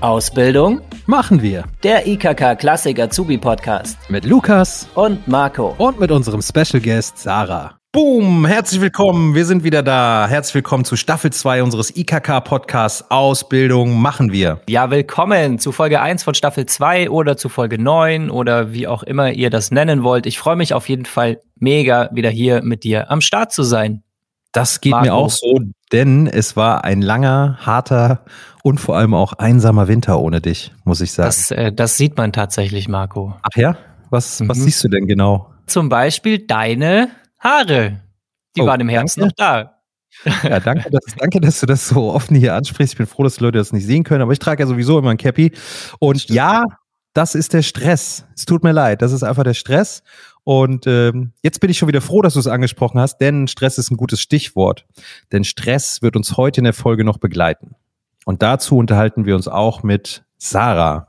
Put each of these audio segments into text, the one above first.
Ausbildung machen wir der IKK Klassik Azubi Podcast mit Lukas und Marco und mit unserem Special Guest Sarah. Boom, herzlich willkommen, wir sind wieder da. Herzlich willkommen zu Staffel 2 unseres IKK Podcasts Ausbildung machen wir. Ja, willkommen zu Folge 1 von Staffel 2 oder zu Folge 9 oder wie auch immer ihr das nennen wollt. Ich freue mich auf jeden Fall mega wieder hier mit dir am Start zu sein. Das geht Marco. mir auch so, denn es war ein langer, harter und vor allem auch einsamer Winter ohne dich, muss ich sagen. Das, äh, das sieht man tatsächlich, Marco. Ach ja? Was, mhm. was siehst du denn genau? Zum Beispiel deine Haare. Die oh, waren im Herbst danke. noch da. Ja, danke dass, danke, dass du das so offen hier ansprichst. Ich bin froh, dass die Leute das nicht sehen können, aber ich trage ja sowieso immer ein Cappy. Und ja, das ist der Stress. Es tut mir leid, das ist einfach der Stress. Und ähm, jetzt bin ich schon wieder froh, dass du es angesprochen hast, denn Stress ist ein gutes Stichwort. Denn Stress wird uns heute in der Folge noch begleiten. Und dazu unterhalten wir uns auch mit Sarah.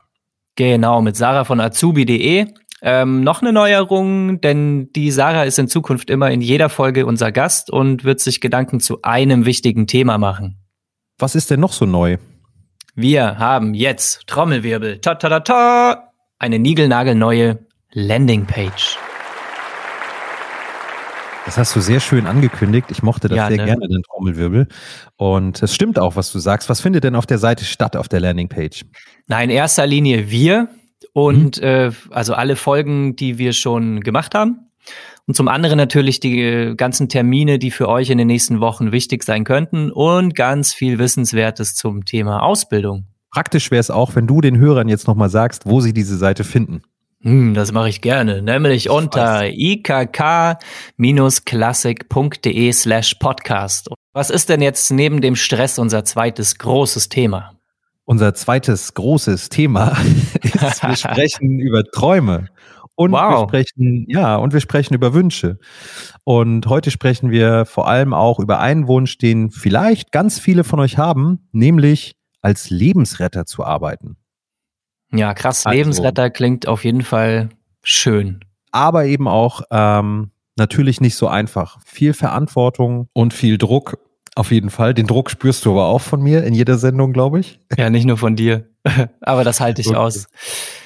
Genau, mit Sarah von azubi.de. Ähm, noch eine Neuerung, denn die Sarah ist in Zukunft immer in jeder Folge unser Gast und wird sich Gedanken zu einem wichtigen Thema machen. Was ist denn noch so neu? Wir haben jetzt Trommelwirbel, ta ta ta ta, eine niegelnagelneue Landingpage. Das hast du sehr schön angekündigt. Ich mochte das ja, sehr ne? gerne, den Trommelwirbel. Und es stimmt auch, was du sagst. Was findet denn auf der Seite statt, auf der Landingpage? Na, in erster Linie wir und mhm. äh, also alle Folgen, die wir schon gemacht haben. Und zum anderen natürlich die äh, ganzen Termine, die für euch in den nächsten Wochen wichtig sein könnten und ganz viel Wissenswertes zum Thema Ausbildung. Praktisch wäre es auch, wenn du den Hörern jetzt nochmal sagst, wo sie diese Seite finden. Hm, das mache ich gerne, nämlich ich unter ikk-klassik.de slash podcast. Was ist denn jetzt neben dem Stress unser zweites großes Thema? Unser zweites großes Thema ist, wir sprechen über Träume. Und wow. wir sprechen, ja, und wir sprechen über Wünsche. Und heute sprechen wir vor allem auch über einen Wunsch, den vielleicht ganz viele von euch haben, nämlich als Lebensretter zu arbeiten. Ja, krass. Also, Lebensretter klingt auf jeden Fall schön. Aber eben auch ähm, natürlich nicht so einfach. Viel Verantwortung und viel Druck. Auf jeden Fall. Den Druck spürst du aber auch von mir in jeder Sendung, glaube ich. Ja, nicht nur von dir. aber das halte ich okay. aus.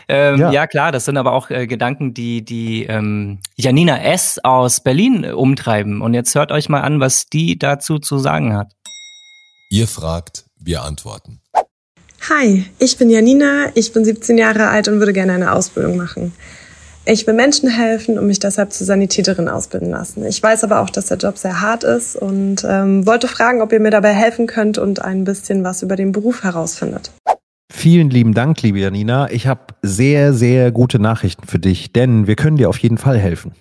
Ähm, ja. ja. klar, das sind aber auch äh, Gedanken, die die ähm, Janina S. aus Berlin äh, umtreiben. Und jetzt hört euch mal an, was die dazu zu sagen hat. Ihr fragt, wir antworten. Hi, ich bin Janina, ich bin 17 Jahre alt und würde gerne eine Ausbildung machen. Ich will Menschen helfen und mich deshalb zur Sanitäterin ausbilden lassen. Ich weiß aber auch, dass der Job sehr hart ist und ähm, wollte fragen, ob ihr mir dabei helfen könnt und ein bisschen was über den Beruf herausfindet. Vielen lieben Dank, liebe Janina. Ich habe sehr, sehr gute Nachrichten für dich, denn wir können dir auf jeden Fall helfen.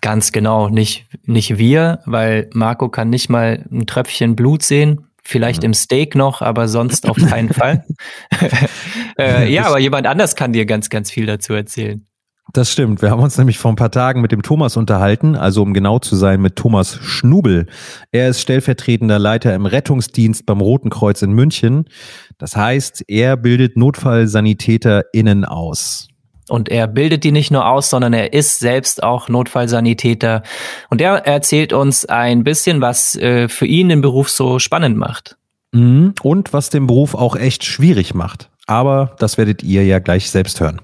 Ganz genau, nicht, nicht wir, weil Marco kann nicht mal ein Tröpfchen Blut sehen. Vielleicht mhm. im Steak noch, aber sonst auf keinen Fall. äh, ja, aber jemand anders kann dir ganz, ganz viel dazu erzählen. Das stimmt. Wir haben uns nämlich vor ein paar Tagen mit dem Thomas unterhalten, also um genau zu sein, mit Thomas Schnubel. Er ist stellvertretender Leiter im Rettungsdienst beim Roten Kreuz in München. Das heißt, er bildet NotfallsanitäterInnen aus. Und er bildet die nicht nur aus, sondern er ist selbst auch Notfallsanitäter. Und er erzählt uns ein bisschen, was äh, für ihn den Beruf so spannend macht. Mhm. Und was den Beruf auch echt schwierig macht. Aber das werdet ihr ja gleich selbst hören.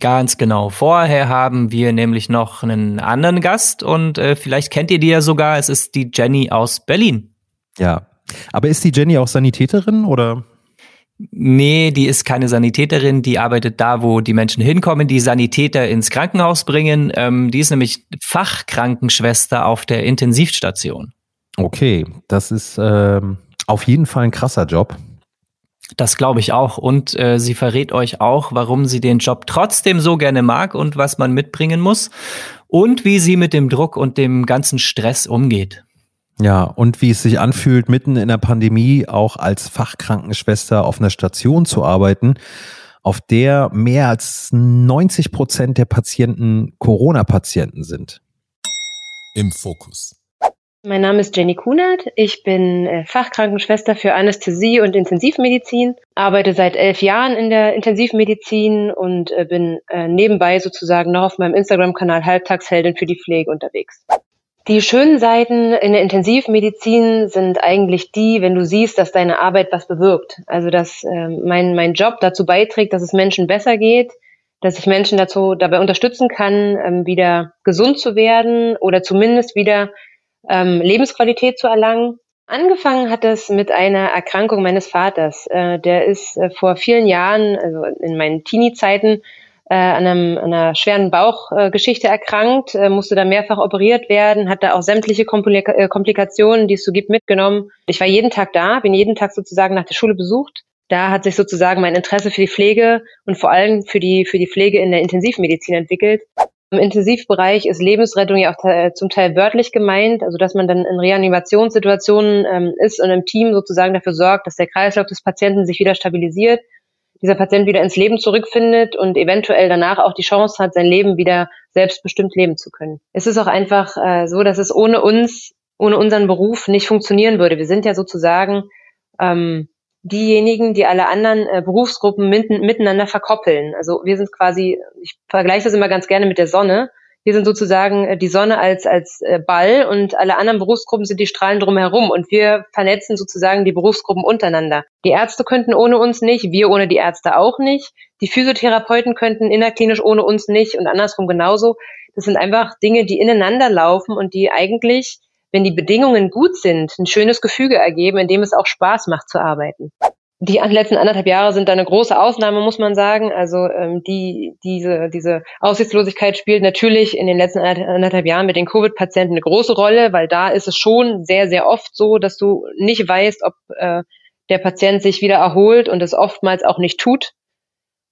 Ganz genau. Vorher haben wir nämlich noch einen anderen Gast und äh, vielleicht kennt ihr die ja sogar. Es ist die Jenny aus Berlin. Ja. Aber ist die Jenny auch Sanitäterin oder? Nee, die ist keine Sanitäterin, die arbeitet da, wo die Menschen hinkommen, die Sanitäter ins Krankenhaus bringen. Ähm, die ist nämlich Fachkrankenschwester auf der Intensivstation. Okay, das ist ähm, auf jeden Fall ein krasser Job. Das glaube ich auch. Und äh, sie verrät euch auch, warum sie den Job trotzdem so gerne mag und was man mitbringen muss und wie sie mit dem Druck und dem ganzen Stress umgeht. Ja, und wie es sich anfühlt, mitten in der Pandemie auch als Fachkrankenschwester auf einer Station zu arbeiten, auf der mehr als 90 Prozent der Patienten Corona-Patienten sind. Im Fokus. Mein Name ist Jenny Kunert. Ich bin äh, Fachkrankenschwester für Anästhesie und Intensivmedizin, arbeite seit elf Jahren in der Intensivmedizin und äh, bin äh, nebenbei sozusagen noch auf meinem Instagram-Kanal Halbtagsheldin für die Pflege unterwegs. Die schönen Seiten in der Intensivmedizin sind eigentlich die, wenn du siehst, dass deine Arbeit was bewirkt. Also dass äh, mein, mein Job dazu beiträgt, dass es Menschen besser geht, dass ich Menschen dazu dabei unterstützen kann, ähm, wieder gesund zu werden oder zumindest wieder ähm, Lebensqualität zu erlangen. Angefangen hat es mit einer Erkrankung meines Vaters. Äh, der ist äh, vor vielen Jahren, also in meinen Teenie-Zeiten, äh, an, einem, an einer schweren Bauchgeschichte erkrankt, äh, musste da mehrfach operiert werden, hatte auch sämtliche Komplika äh, Komplikationen, die es so gibt, mitgenommen. Ich war jeden Tag da, bin jeden Tag sozusagen nach der Schule besucht. Da hat sich sozusagen mein Interesse für die Pflege und vor allem für die, für die Pflege in der Intensivmedizin entwickelt. Im Intensivbereich ist Lebensrettung ja auch zum Teil wörtlich gemeint, also dass man dann in Reanimationssituationen ähm, ist und im Team sozusagen dafür sorgt, dass der Kreislauf des Patienten sich wieder stabilisiert dieser Patient wieder ins Leben zurückfindet und eventuell danach auch die Chance hat, sein Leben wieder selbstbestimmt leben zu können. Es ist auch einfach äh, so, dass es ohne uns, ohne unseren Beruf nicht funktionieren würde. Wir sind ja sozusagen ähm, diejenigen, die alle anderen äh, Berufsgruppen mitten, miteinander verkoppeln. Also wir sind quasi, ich vergleiche das immer ganz gerne mit der Sonne. Wir sind sozusagen äh, die Sonne als, als äh, Ball und alle anderen Berufsgruppen sind die Strahlen drumherum und wir vernetzen sozusagen die Berufsgruppen untereinander. Die Ärzte könnten ohne uns nicht, wir ohne die Ärzte auch nicht. Die Physiotherapeuten könnten innerklinisch ohne uns nicht und andersrum genauso. Das sind einfach Dinge, die ineinander laufen und die eigentlich, wenn die Bedingungen gut sind, ein schönes Gefüge ergeben, in dem es auch Spaß macht zu arbeiten. Die letzten anderthalb Jahre sind da eine große Ausnahme, muss man sagen. Also ähm, die, diese, diese Aussichtslosigkeit spielt natürlich in den letzten anderthalb Jahren mit den Covid-Patienten eine große Rolle, weil da ist es schon sehr, sehr oft so, dass du nicht weißt, ob äh, der Patient sich wieder erholt und es oftmals auch nicht tut.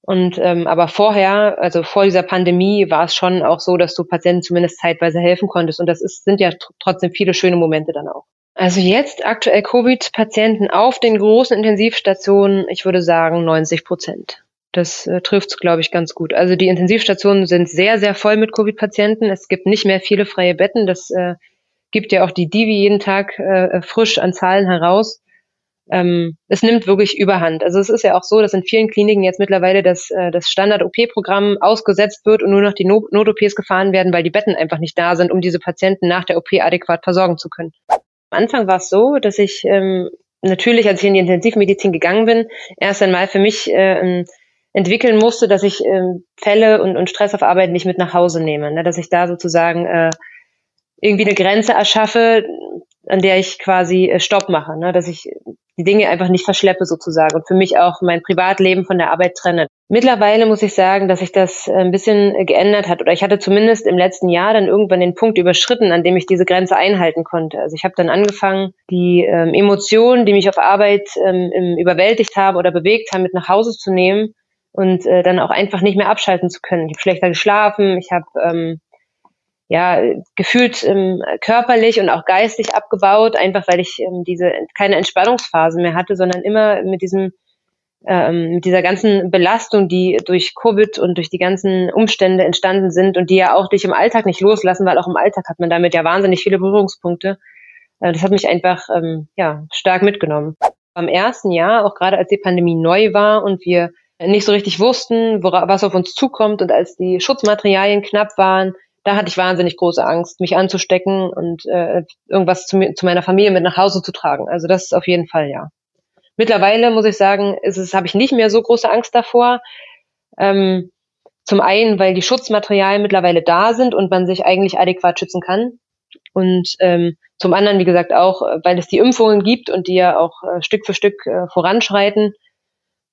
Und ähm, aber vorher, also vor dieser Pandemie, war es schon auch so, dass du Patienten zumindest zeitweise helfen konntest. Und das ist, sind ja trotzdem viele schöne Momente dann auch. Also jetzt aktuell Covid-Patienten auf den großen Intensivstationen, ich würde sagen 90 Prozent. Das äh, trifft glaube ich, ganz gut. Also die Intensivstationen sind sehr, sehr voll mit Covid-Patienten. Es gibt nicht mehr viele freie Betten. Das äh, gibt ja auch die Divi jeden Tag äh, frisch an Zahlen heraus. Ähm, es nimmt wirklich überhand. Also es ist ja auch so, dass in vielen Kliniken jetzt mittlerweile das, äh, das Standard-OP-Programm ausgesetzt wird und nur noch die Not-OPs gefahren werden, weil die Betten einfach nicht da sind, um diese Patienten nach der OP adäquat versorgen zu können. Am Anfang war es so, dass ich ähm, natürlich, als ich in die Intensivmedizin gegangen bin, erst einmal für mich äh, entwickeln musste, dass ich äh, Fälle und, und Stress auf Arbeit nicht mit nach Hause nehme. Ne? Dass ich da sozusagen äh, irgendwie eine Grenze erschaffe, an der ich quasi äh, Stopp mache, ne? dass ich die Dinge einfach nicht verschleppe sozusagen und für mich auch mein Privatleben von der Arbeit trenne. Mittlerweile muss ich sagen, dass sich das ein bisschen geändert hat oder ich hatte zumindest im letzten Jahr dann irgendwann den Punkt überschritten, an dem ich diese Grenze einhalten konnte. Also ich habe dann angefangen, die ähm, Emotionen, die mich auf Arbeit ähm, überwältigt haben oder bewegt haben, mit nach Hause zu nehmen und äh, dann auch einfach nicht mehr abschalten zu können. Ich habe schlechter geschlafen, ich habe ähm, ja, gefühlt ähm, körperlich und auch geistig abgebaut, einfach weil ich ähm, diese keine Entspannungsphase mehr hatte, sondern immer mit diesem ähm, mit dieser ganzen Belastung, die durch Covid und durch die ganzen Umstände entstanden sind und die ja auch dich im Alltag nicht loslassen, weil auch im Alltag hat man damit ja wahnsinnig viele Berührungspunkte. Äh, das hat mich einfach ähm, ja stark mitgenommen. Am ersten Jahr, auch gerade als die Pandemie neu war und wir nicht so richtig wussten, wora, was auf uns zukommt und als die Schutzmaterialien knapp waren, da hatte ich wahnsinnig große Angst, mich anzustecken und äh, irgendwas zu, mir, zu meiner Familie mit nach Hause zu tragen. Also das ist auf jeden Fall ja. Mittlerweile muss ich sagen, ist es habe ich nicht mehr so große Angst davor. Ähm, zum einen, weil die Schutzmaterialien mittlerweile da sind und man sich eigentlich adäquat schützen kann. Und ähm, zum anderen, wie gesagt, auch, weil es die Impfungen gibt und die ja auch äh, Stück für Stück äh, voranschreiten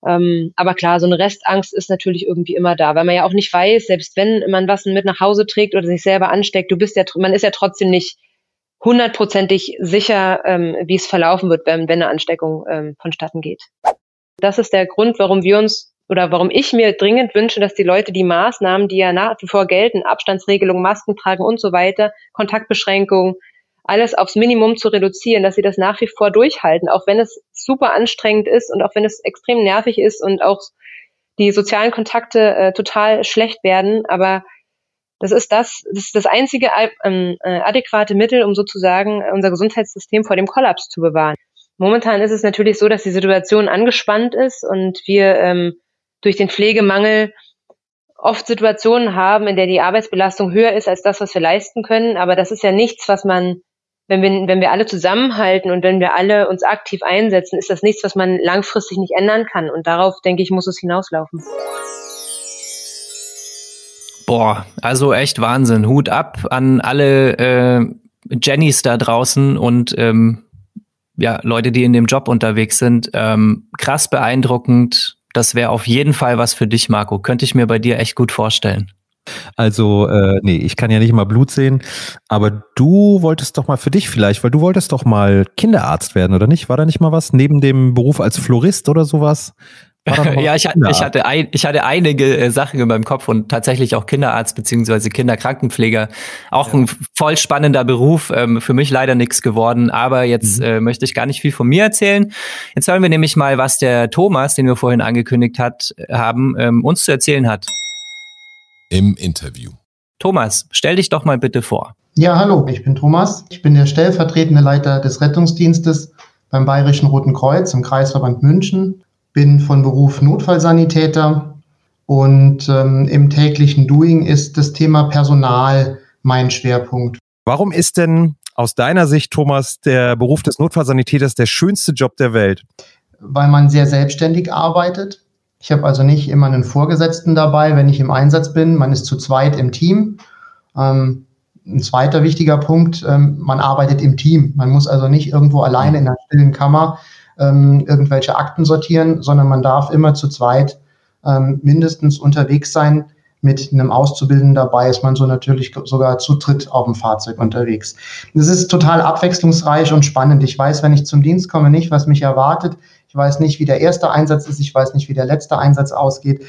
ähm, aber klar, so eine Restangst ist natürlich irgendwie immer da, weil man ja auch nicht weiß, selbst wenn man was mit nach Hause trägt oder sich selber ansteckt, du bist ja, man ist ja trotzdem nicht hundertprozentig sicher, ähm, wie es verlaufen wird, wenn, wenn eine Ansteckung ähm, vonstatten geht. Das ist der Grund, warum wir uns oder warum ich mir dringend wünsche, dass die Leute die Maßnahmen, die ja nach wie vor gelten, Abstandsregelung, Masken tragen und so weiter, Kontaktbeschränkungen, alles aufs Minimum zu reduzieren, dass sie das nach wie vor durchhalten, auch wenn es super anstrengend ist und auch wenn es extrem nervig ist und auch die sozialen Kontakte äh, total schlecht werden. Aber das ist das, das ist das einzige ähm, äh, adäquate Mittel, um sozusagen unser Gesundheitssystem vor dem Kollaps zu bewahren. Momentan ist es natürlich so, dass die Situation angespannt ist und wir ähm, durch den Pflegemangel oft Situationen haben, in der die Arbeitsbelastung höher ist als das, was wir leisten können. Aber das ist ja nichts, was man, wenn wir, wenn wir alle zusammenhalten und wenn wir alle uns aktiv einsetzen, ist das nichts, was man langfristig nicht ändern kann. Und darauf, denke ich, muss es hinauslaufen. Boah, also echt Wahnsinn. Hut ab an alle äh, Jennys da draußen und ähm, ja, Leute, die in dem Job unterwegs sind. Ähm, krass beeindruckend. Das wäre auf jeden Fall was für dich, Marco. Könnte ich mir bei dir echt gut vorstellen. Also, äh, nee, ich kann ja nicht mal Blut sehen, aber du wolltest doch mal für dich vielleicht, weil du wolltest doch mal Kinderarzt werden, oder nicht? War da nicht mal was neben dem Beruf als Florist oder sowas? ja, ich, ich, hatte ein, ich hatte einige äh, Sachen in meinem Kopf und tatsächlich auch Kinderarzt beziehungsweise Kinderkrankenpfleger. Auch ja. ein voll spannender Beruf. Ähm, für mich leider nichts geworden, aber jetzt mhm. äh, möchte ich gar nicht viel von mir erzählen. Jetzt hören wir nämlich mal, was der Thomas, den wir vorhin angekündigt hat, haben, ähm, uns zu erzählen hat. Im Interview. Thomas, stell dich doch mal bitte vor. Ja, hallo, ich bin Thomas. Ich bin der stellvertretende Leiter des Rettungsdienstes beim Bayerischen Roten Kreuz im Kreisverband München bin von Beruf Notfallsanitäter und ähm, im täglichen Doing ist das Thema Personal mein Schwerpunkt. Warum ist denn aus deiner Sicht, Thomas, der Beruf des Notfallsanitäters der schönste Job der Welt? Weil man sehr selbstständig arbeitet. Ich habe also nicht immer einen Vorgesetzten dabei, wenn ich im Einsatz bin. Man ist zu zweit im Team. Ähm, ein zweiter wichtiger Punkt, ähm, man arbeitet im Team. Man muss also nicht irgendwo alleine in einer stillen Kammer ähm, irgendwelche Akten sortieren, sondern man darf immer zu zweit ähm, mindestens unterwegs sein. Mit einem Auszubildenden dabei ist man so natürlich sogar zu dritt auf dem Fahrzeug unterwegs. Das ist total abwechslungsreich und spannend. Ich weiß, wenn ich zum Dienst komme, nicht, was mich erwartet. Ich weiß nicht, wie der erste Einsatz ist. Ich weiß nicht, wie der letzte Einsatz ausgeht.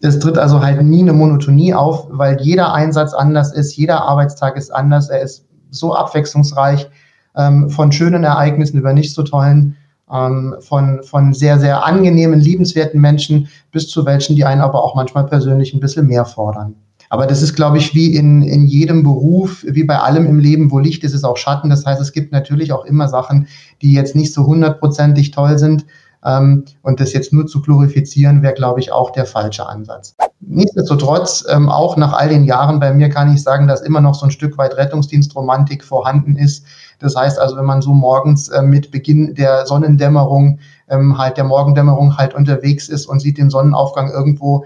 Es tritt also halt nie eine Monotonie auf, weil jeder Einsatz anders ist, jeder Arbeitstag ist anders. Er ist so abwechslungsreich ähm, von schönen Ereignissen über nicht so tollen ähm, von, von sehr, sehr angenehmen, liebenswerten Menschen bis zu welchen, die einen aber auch manchmal persönlich ein bisschen mehr fordern. Aber das ist, glaube ich, wie in, in jedem Beruf, wie bei allem im Leben, wo Licht ist, ist auch Schatten. Das heißt, es gibt natürlich auch immer Sachen, die jetzt nicht so hundertprozentig toll sind. Ähm, und das jetzt nur zu glorifizieren, wäre, glaube ich, auch der falsche Ansatz. Nichtsdestotrotz, ähm, auch nach all den Jahren bei mir kann ich sagen, dass immer noch so ein Stück weit Rettungsdienstromantik vorhanden ist. Das heißt also, wenn man so morgens äh, mit Beginn der Sonnendämmerung, ähm, halt der Morgendämmerung halt unterwegs ist und sieht den Sonnenaufgang irgendwo,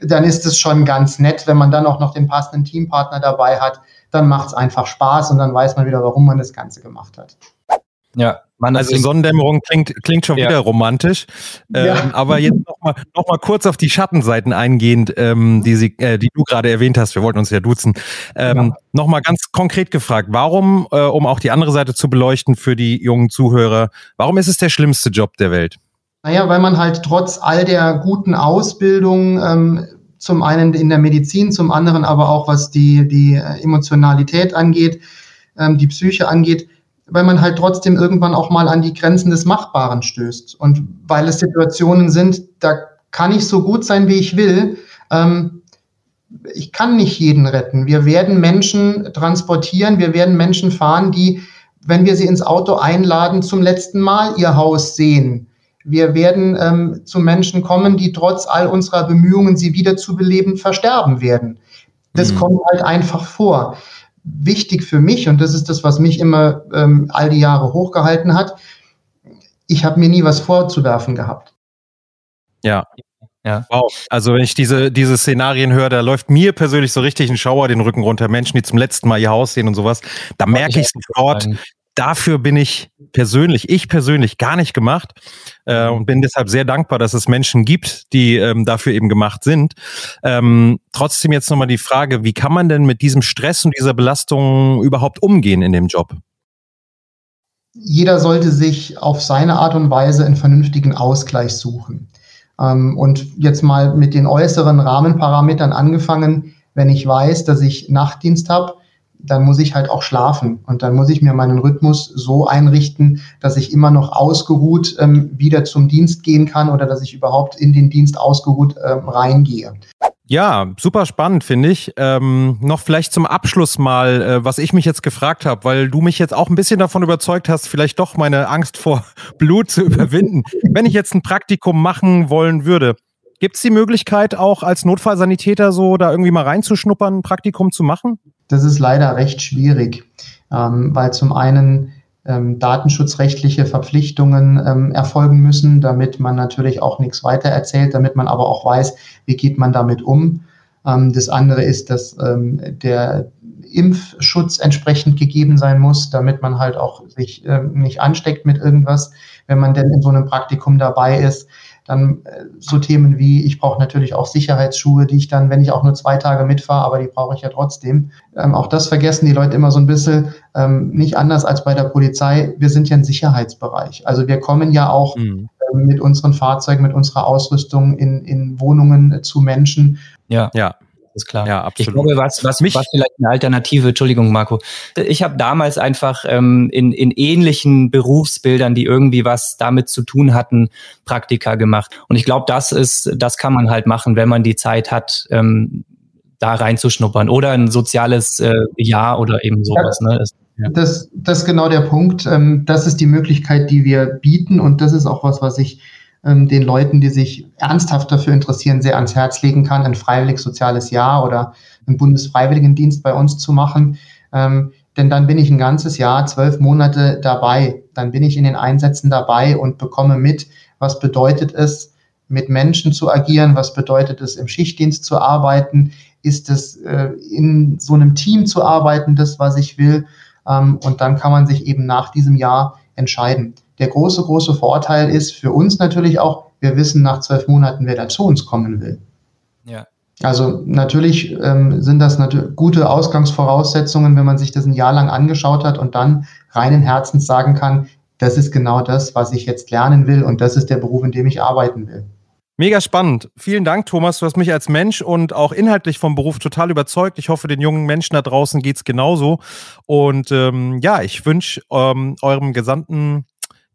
dann ist es schon ganz nett, wenn man dann auch noch den passenden Teampartner dabei hat, dann macht es einfach Spaß und dann weiß man wieder, warum man das Ganze gemacht hat. Ja, man, also Sonnendämmerung klingt, klingt schon ja. wieder romantisch. Ähm, ja. Aber jetzt nochmal noch mal kurz auf die Schattenseiten eingehend, ähm, die, Sie, äh, die du gerade erwähnt hast. Wir wollten uns ja duzen. Ähm, ja. Nochmal ganz konkret gefragt, warum, äh, um auch die andere Seite zu beleuchten für die jungen Zuhörer, warum ist es der schlimmste Job der Welt? Naja, weil man halt trotz all der guten Ausbildung ähm, zum einen in der Medizin, zum anderen aber auch was die, die Emotionalität angeht, ähm, die Psyche angeht, weil man halt trotzdem irgendwann auch mal an die Grenzen des Machbaren stößt. Und weil es Situationen sind, da kann ich so gut sein, wie ich will. Ähm, ich kann nicht jeden retten. Wir werden Menschen transportieren, wir werden Menschen fahren, die, wenn wir sie ins Auto einladen, zum letzten Mal ihr Haus sehen. Wir werden ähm, zu Menschen kommen, die trotz all unserer Bemühungen, sie wieder zu beleben, versterben werden. Das mhm. kommt halt einfach vor wichtig für mich, und das ist das, was mich immer ähm, all die Jahre hochgehalten hat, ich habe mir nie was vorzuwerfen gehabt. Ja. Ja. Wow. Also wenn ich diese, diese Szenarien höre, da läuft mir persönlich so richtig ein Schauer den Rücken runter. Menschen, die zum letzten Mal ihr Haus sehen und sowas. Da merke ich sofort, dafür bin ich persönlich, ich persönlich gar nicht gemacht äh, und bin deshalb sehr dankbar, dass es Menschen gibt, die ähm, dafür eben gemacht sind. Ähm, trotzdem jetzt nochmal die Frage, wie kann man denn mit diesem Stress und dieser Belastung überhaupt umgehen in dem Job? Jeder sollte sich auf seine Art und Weise einen vernünftigen Ausgleich suchen. Ähm, und jetzt mal mit den äußeren Rahmenparametern angefangen, wenn ich weiß, dass ich Nachtdienst habe, dann muss ich halt auch schlafen und dann muss ich mir meinen Rhythmus so einrichten, dass ich immer noch ausgeruht ähm, wieder zum Dienst gehen kann oder dass ich überhaupt in den Dienst ausgeruht ähm, reingehe. Ja, super spannend, finde ich. Ähm, noch vielleicht zum Abschluss mal, äh, was ich mich jetzt gefragt habe, weil du mich jetzt auch ein bisschen davon überzeugt hast, vielleicht doch meine Angst vor Blut zu überwinden. Wenn ich jetzt ein Praktikum machen wollen würde, Gibt es die Möglichkeit, auch als Notfallsanitäter so da irgendwie mal reinzuschnuppern, ein Praktikum zu machen? Das ist leider recht schwierig, ähm, weil zum einen ähm, datenschutzrechtliche Verpflichtungen ähm, erfolgen müssen, damit man natürlich auch nichts weiter erzählt, damit man aber auch weiß, wie geht man damit um. Ähm, das andere ist, dass ähm, der Impfschutz entsprechend gegeben sein muss, damit man halt auch sich äh, nicht ansteckt mit irgendwas, wenn man denn in so einem Praktikum dabei ist. Dann äh, so Themen wie, ich brauche natürlich auch Sicherheitsschuhe, die ich dann, wenn ich auch nur zwei Tage mitfahre, aber die brauche ich ja trotzdem. Ähm, auch das vergessen die Leute immer so ein bisschen. Ähm, nicht anders als bei der Polizei. Wir sind ja ein Sicherheitsbereich. Also wir kommen ja auch mhm. ähm, mit unseren Fahrzeugen, mit unserer Ausrüstung in, in Wohnungen äh, zu Menschen. Ja, ja ist klar. Ja, absolut. Ich glaube, was, was, was vielleicht eine Alternative, Entschuldigung, Marco. Ich habe damals einfach ähm, in, in ähnlichen Berufsbildern, die irgendwie was damit zu tun hatten, Praktika gemacht. Und ich glaube, das ist, das kann man halt machen, wenn man die Zeit hat, ähm, da reinzuschnuppern. Oder ein soziales äh, Jahr oder eben sowas. Ja. Ne? Das, ja. Das, das ist genau der Punkt. Ähm, das ist die Möglichkeit, die wir bieten. Und das ist auch was, was ich den Leuten, die sich ernsthaft dafür interessieren, sehr ans Herz legen kann, ein freiwilliges soziales Jahr oder einen Bundesfreiwilligendienst bei uns zu machen. Ähm, denn dann bin ich ein ganzes Jahr, zwölf Monate dabei. Dann bin ich in den Einsätzen dabei und bekomme mit, was bedeutet es, mit Menschen zu agieren, was bedeutet es, im Schichtdienst zu arbeiten, ist es äh, in so einem Team zu arbeiten, das, was ich will. Ähm, und dann kann man sich eben nach diesem Jahr entscheiden. Der große, große Vorteil ist für uns natürlich auch, wir wissen nach zwölf Monaten, wer da zu uns kommen will. Ja. Also natürlich ähm, sind das natürlich gute Ausgangsvoraussetzungen, wenn man sich das ein Jahr lang angeschaut hat und dann reinen Herzens sagen kann, das ist genau das, was ich jetzt lernen will und das ist der Beruf, in dem ich arbeiten will. Mega spannend. Vielen Dank, Thomas. Du hast mich als Mensch und auch inhaltlich vom Beruf total überzeugt. Ich hoffe, den jungen Menschen da draußen geht es genauso. Und ähm, ja, ich wünsche ähm, eurem gesamten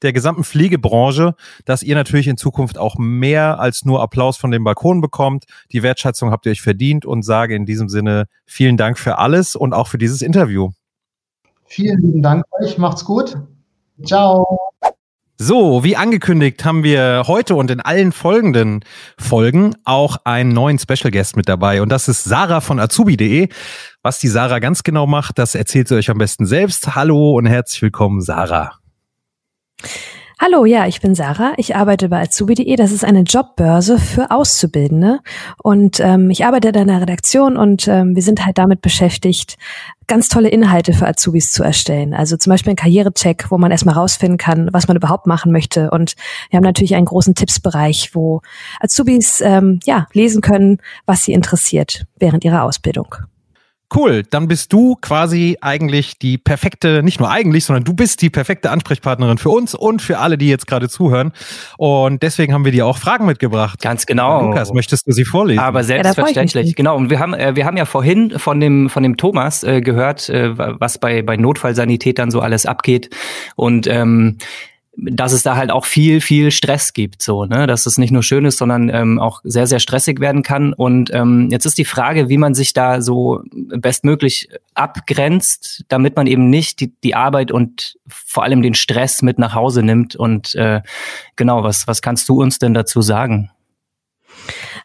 der gesamten Pflegebranche, dass ihr natürlich in Zukunft auch mehr als nur Applaus von dem Balkon bekommt. Die Wertschätzung habt ihr euch verdient und sage in diesem Sinne vielen Dank für alles und auch für dieses Interview. Vielen lieben Dank euch. Macht's gut. Ciao. So, wie angekündigt haben wir heute und in allen folgenden Folgen auch einen neuen Special Guest mit dabei und das ist Sarah von azubi.de. Was die Sarah ganz genau macht, das erzählt sie euch am besten selbst. Hallo und herzlich willkommen, Sarah. Hallo, ja, ich bin Sarah. Ich arbeite bei Azubi.de. Das ist eine Jobbörse für Auszubildende. Und ähm, ich arbeite in einer Redaktion und ähm, wir sind halt damit beschäftigt, ganz tolle Inhalte für Azubis zu erstellen. Also zum Beispiel ein Karrierecheck, wo man erstmal rausfinden kann, was man überhaupt machen möchte. Und wir haben natürlich einen großen Tippsbereich, wo Azubis ähm, ja lesen können, was sie interessiert während ihrer Ausbildung. Cool, dann bist du quasi eigentlich die perfekte, nicht nur eigentlich, sondern du bist die perfekte Ansprechpartnerin für uns und für alle, die jetzt gerade zuhören. Und deswegen haben wir dir auch Fragen mitgebracht. Ganz genau. Lukas, möchtest du sie vorlesen? Aber selbstverständlich, ja, genau. Und wir haben, äh, wir haben ja vorhin von dem, von dem Thomas äh, gehört, äh, was bei, bei Notfallsanitätern so alles abgeht. Und ähm, dass es da halt auch viel, viel Stress gibt, so, ne, dass es nicht nur schön ist, sondern ähm, auch sehr, sehr stressig werden kann. Und ähm, jetzt ist die Frage, wie man sich da so bestmöglich abgrenzt, damit man eben nicht die, die Arbeit und vor allem den Stress mit nach Hause nimmt. Und äh, genau, was, was kannst du uns denn dazu sagen?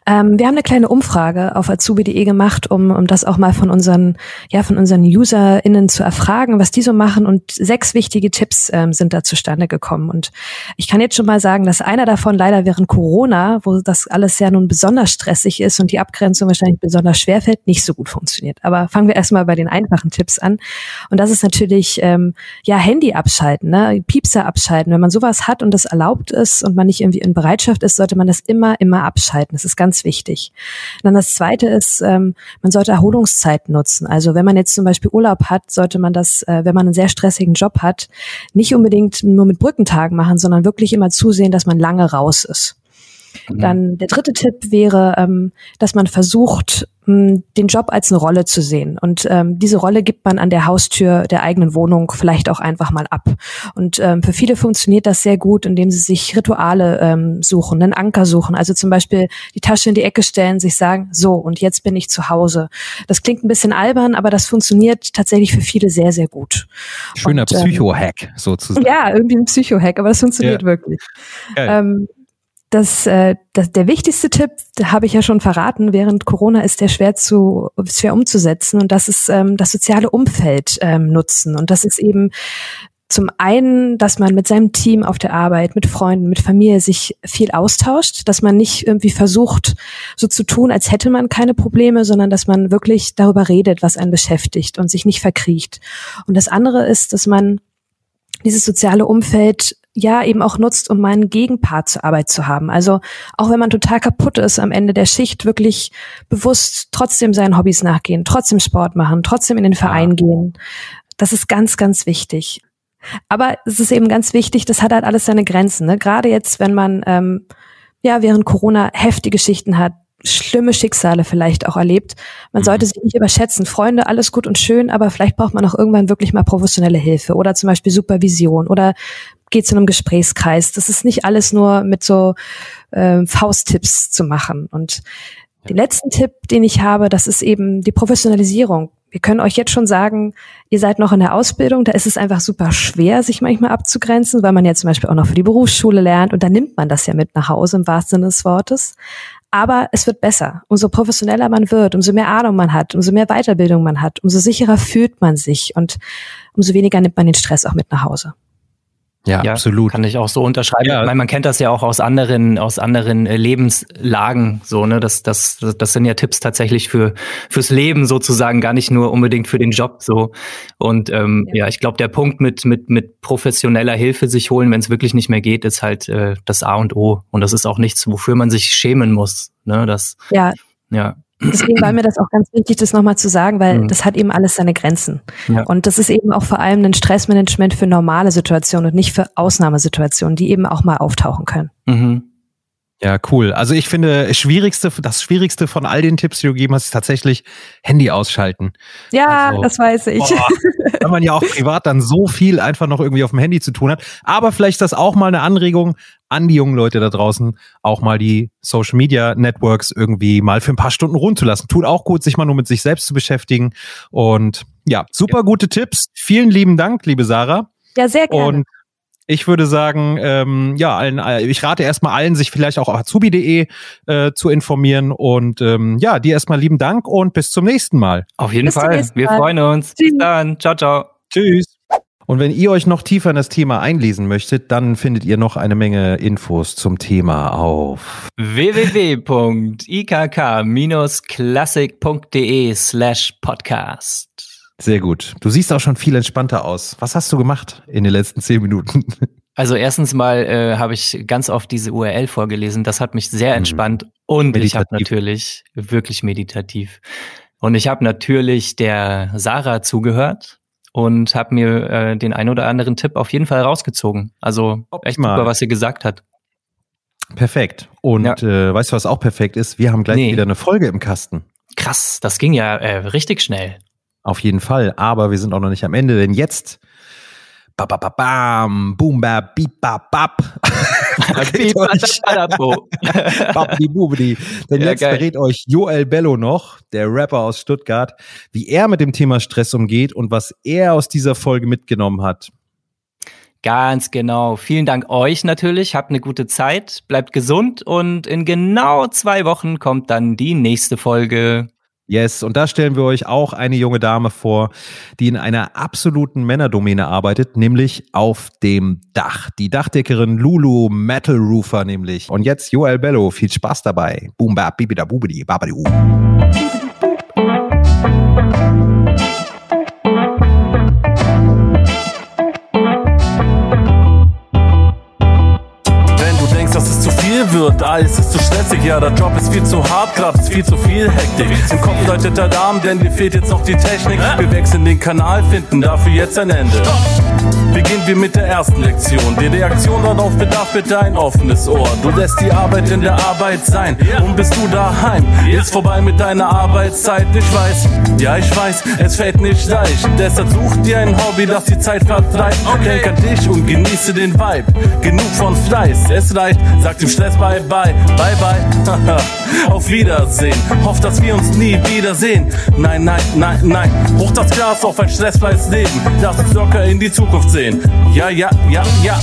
Ähm, wir haben eine kleine Umfrage auf azubi.de gemacht, um, um das auch mal von unseren, ja, von unseren UserInnen zu erfragen, was die so machen. Und sechs wichtige Tipps ähm, sind da zustande gekommen. Und ich kann jetzt schon mal sagen, dass einer davon leider während Corona, wo das alles ja nun besonders stressig ist und die Abgrenzung wahrscheinlich besonders schwer fällt, nicht so gut funktioniert. Aber fangen wir erstmal bei den einfachen Tipps an. Und das ist natürlich, ähm, ja, Handy abschalten, ne? Piepser abschalten. Wenn man sowas hat und das erlaubt ist und man nicht irgendwie in Bereitschaft ist, sollte man das immer, immer abschalten. Das ist ganz ganz wichtig. dann das Zweite ist, ähm, man sollte Erholungszeit nutzen. Also wenn man jetzt zum Beispiel Urlaub hat, sollte man das, äh, wenn man einen sehr stressigen Job hat, nicht unbedingt nur mit Brückentagen machen, sondern wirklich immer zusehen, dass man lange raus ist. Mhm. Dann der dritte Tipp wäre, ähm, dass man versucht, den Job als eine Rolle zu sehen. Und ähm, diese Rolle gibt man an der Haustür der eigenen Wohnung vielleicht auch einfach mal ab. Und ähm, für viele funktioniert das sehr gut, indem sie sich Rituale ähm, suchen, einen Anker suchen. Also zum Beispiel die Tasche in die Ecke stellen, sich sagen, so, und jetzt bin ich zu Hause. Das klingt ein bisschen albern, aber das funktioniert tatsächlich für viele sehr, sehr gut. Schöner ähm, Psycho-Hack sozusagen. Ja, irgendwie ein Psycho-Hack, aber das funktioniert ja. wirklich. Ähm, das, äh, das, der wichtigste Tipp, habe ich ja schon verraten, während Corona ist der schwer zu schwer umzusetzen und das ist ähm, das soziale Umfeld ähm, nutzen und das ist eben zum einen, dass man mit seinem Team auf der Arbeit, mit Freunden, mit Familie sich viel austauscht, dass man nicht irgendwie versucht, so zu tun, als hätte man keine Probleme, sondern dass man wirklich darüber redet, was einen beschäftigt und sich nicht verkriecht. Und das andere ist, dass man dieses soziale Umfeld ja eben auch nutzt, um mal einen Gegenpart zur Arbeit zu haben. Also auch wenn man total kaputt ist am Ende der Schicht, wirklich bewusst trotzdem seinen Hobbys nachgehen, trotzdem Sport machen, trotzdem in den Verein gehen. Das ist ganz, ganz wichtig. Aber es ist eben ganz wichtig, das hat halt alles seine Grenzen. Ne? Gerade jetzt, wenn man ähm, ja während Corona heftige Schichten hat, schlimme Schicksale vielleicht auch erlebt. Man sollte mhm. sich nicht überschätzen. Freunde, alles gut und schön, aber vielleicht braucht man auch irgendwann wirklich mal professionelle Hilfe oder zum Beispiel Supervision oder geht zu einem Gesprächskreis. Das ist nicht alles nur mit so äh, Fausttipps zu machen. Und ja. den letzten Tipp, den ich habe, das ist eben die Professionalisierung wir können euch jetzt schon sagen, ihr seid noch in der Ausbildung, da ist es einfach super schwer, sich manchmal abzugrenzen, weil man ja zum Beispiel auch noch für die Berufsschule lernt und da nimmt man das ja mit nach Hause im wahrsten Sinne des Wortes. Aber es wird besser. Umso professioneller man wird, umso mehr Ahnung man hat, umso mehr Weiterbildung man hat, umso sicherer fühlt man sich und umso weniger nimmt man den Stress auch mit nach Hause. Ja, ja, absolut. Kann ich auch so unterschreiben. Ja. Meine, man kennt das ja auch aus anderen, aus anderen äh, Lebenslagen, so, ne? Das, das, das sind ja Tipps tatsächlich für, fürs Leben sozusagen, gar nicht nur unbedingt für den Job, so. Und, ähm, ja. ja ich glaube, der Punkt mit, mit, mit professioneller Hilfe sich holen, wenn es wirklich nicht mehr geht, ist halt, äh, das A und O. Und das ist auch nichts, wofür man sich schämen muss, ne? Das, ja. Ja. Deswegen war mir das auch ganz wichtig, das nochmal zu sagen, weil mhm. das hat eben alles seine Grenzen. Ja. Und das ist eben auch vor allem ein Stressmanagement für normale Situationen und nicht für Ausnahmesituationen, die eben auch mal auftauchen können. Mhm. Ja, cool. Also ich finde, schwierigste, das Schwierigste von all den Tipps, die du gegeben hast, ist tatsächlich Handy ausschalten. Ja, also, das weiß ich. Boah, weil man ja auch privat dann so viel einfach noch irgendwie auf dem Handy zu tun hat. Aber vielleicht ist das auch mal eine Anregung an die jungen Leute da draußen, auch mal die Social Media Networks irgendwie mal für ein paar Stunden ruhen zu lassen. Tut auch gut, sich mal nur mit sich selbst zu beschäftigen. Und ja, super gute Tipps. Vielen lieben Dank, liebe Sarah. Ja, sehr gerne. Und ich würde sagen, ähm, ja, allen, äh, ich rate erstmal allen, sich vielleicht auch auf azubi.de äh, zu informieren. Und ähm, ja, dir erstmal lieben Dank und bis zum nächsten Mal. Auf jeden bis Fall. Wir freuen uns. Tschüss. Bis dann. Ciao, ciao. Tschüss. Und wenn ihr euch noch tiefer in das Thema einlesen möchtet, dann findet ihr noch eine Menge Infos zum Thema auf www.ikk-classic.de slash podcast. Sehr gut. Du siehst auch schon viel entspannter aus. Was hast du gemacht in den letzten zehn Minuten? Also erstens mal äh, habe ich ganz oft diese URL vorgelesen. Das hat mich sehr mhm. entspannt mhm. und meditativ. ich habe natürlich wirklich meditativ. Und ich habe natürlich der Sarah zugehört und habe mir äh, den ein oder anderen Tipp auf jeden Fall rausgezogen. Also Optimal. echt super, was sie gesagt hat. Perfekt. Und ja. äh, weißt du, was auch perfekt ist? Wir haben gleich nee. wieder eine Folge im Kasten. Krass, das ging ja äh, richtig schnell. Auf jeden Fall, aber wir sind auch noch nicht am Ende, denn jetzt ba, ba, ba, bam, boom, ba, beep, ba, bap. Denn jetzt verrät euch Joel Bello noch, der Rapper aus Stuttgart, wie er mit dem Thema Stress umgeht und was er aus dieser Folge mitgenommen hat. Ganz genau. Vielen Dank euch natürlich. Habt eine gute Zeit, bleibt gesund und in genau zwei Wochen kommt dann die nächste Folge. Yes, und da stellen wir euch auch eine junge Dame vor, die in einer absoluten Männerdomäne arbeitet, nämlich auf dem Dach. Die Dachdeckerin Lulu Metal Roofer nämlich. Und jetzt Joel Bello, viel Spaß dabei. Boom, bap, bibida, bubidi, babadi, wird. Alles ist zu stressig, ja, der Job ist viel zu hart, Kraft ist viel zu viel Hektik. Im Kopf deutet der Darm, denn dir fehlt jetzt noch die Technik. Wir wechseln den Kanal, finden dafür jetzt ein Ende. Beginnen wir mit der ersten Lektion. Die Reaktion darauf bedarf bitte ein offenes Ohr. Du lässt die Arbeit in der Arbeit sein und bist du daheim. Ist vorbei mit deiner Arbeitszeit. Ich weiß, ja, ich weiß, es fällt nicht leicht. Deshalb such dir ein Hobby, das die Zeit vertreibt. Denk an dich und genieße den Vibe. Genug von Fleiß, es reicht, sagt dem Stress bye bye, bye bye. Auf Wiedersehen. Hoff, dass wir uns nie wiedersehen. Nein, nein, nein, nein. Hoch das Glas auf ein stressfreies Leben. Lass uns locker in die Zukunft sehen. Ja, ja, ja, ja.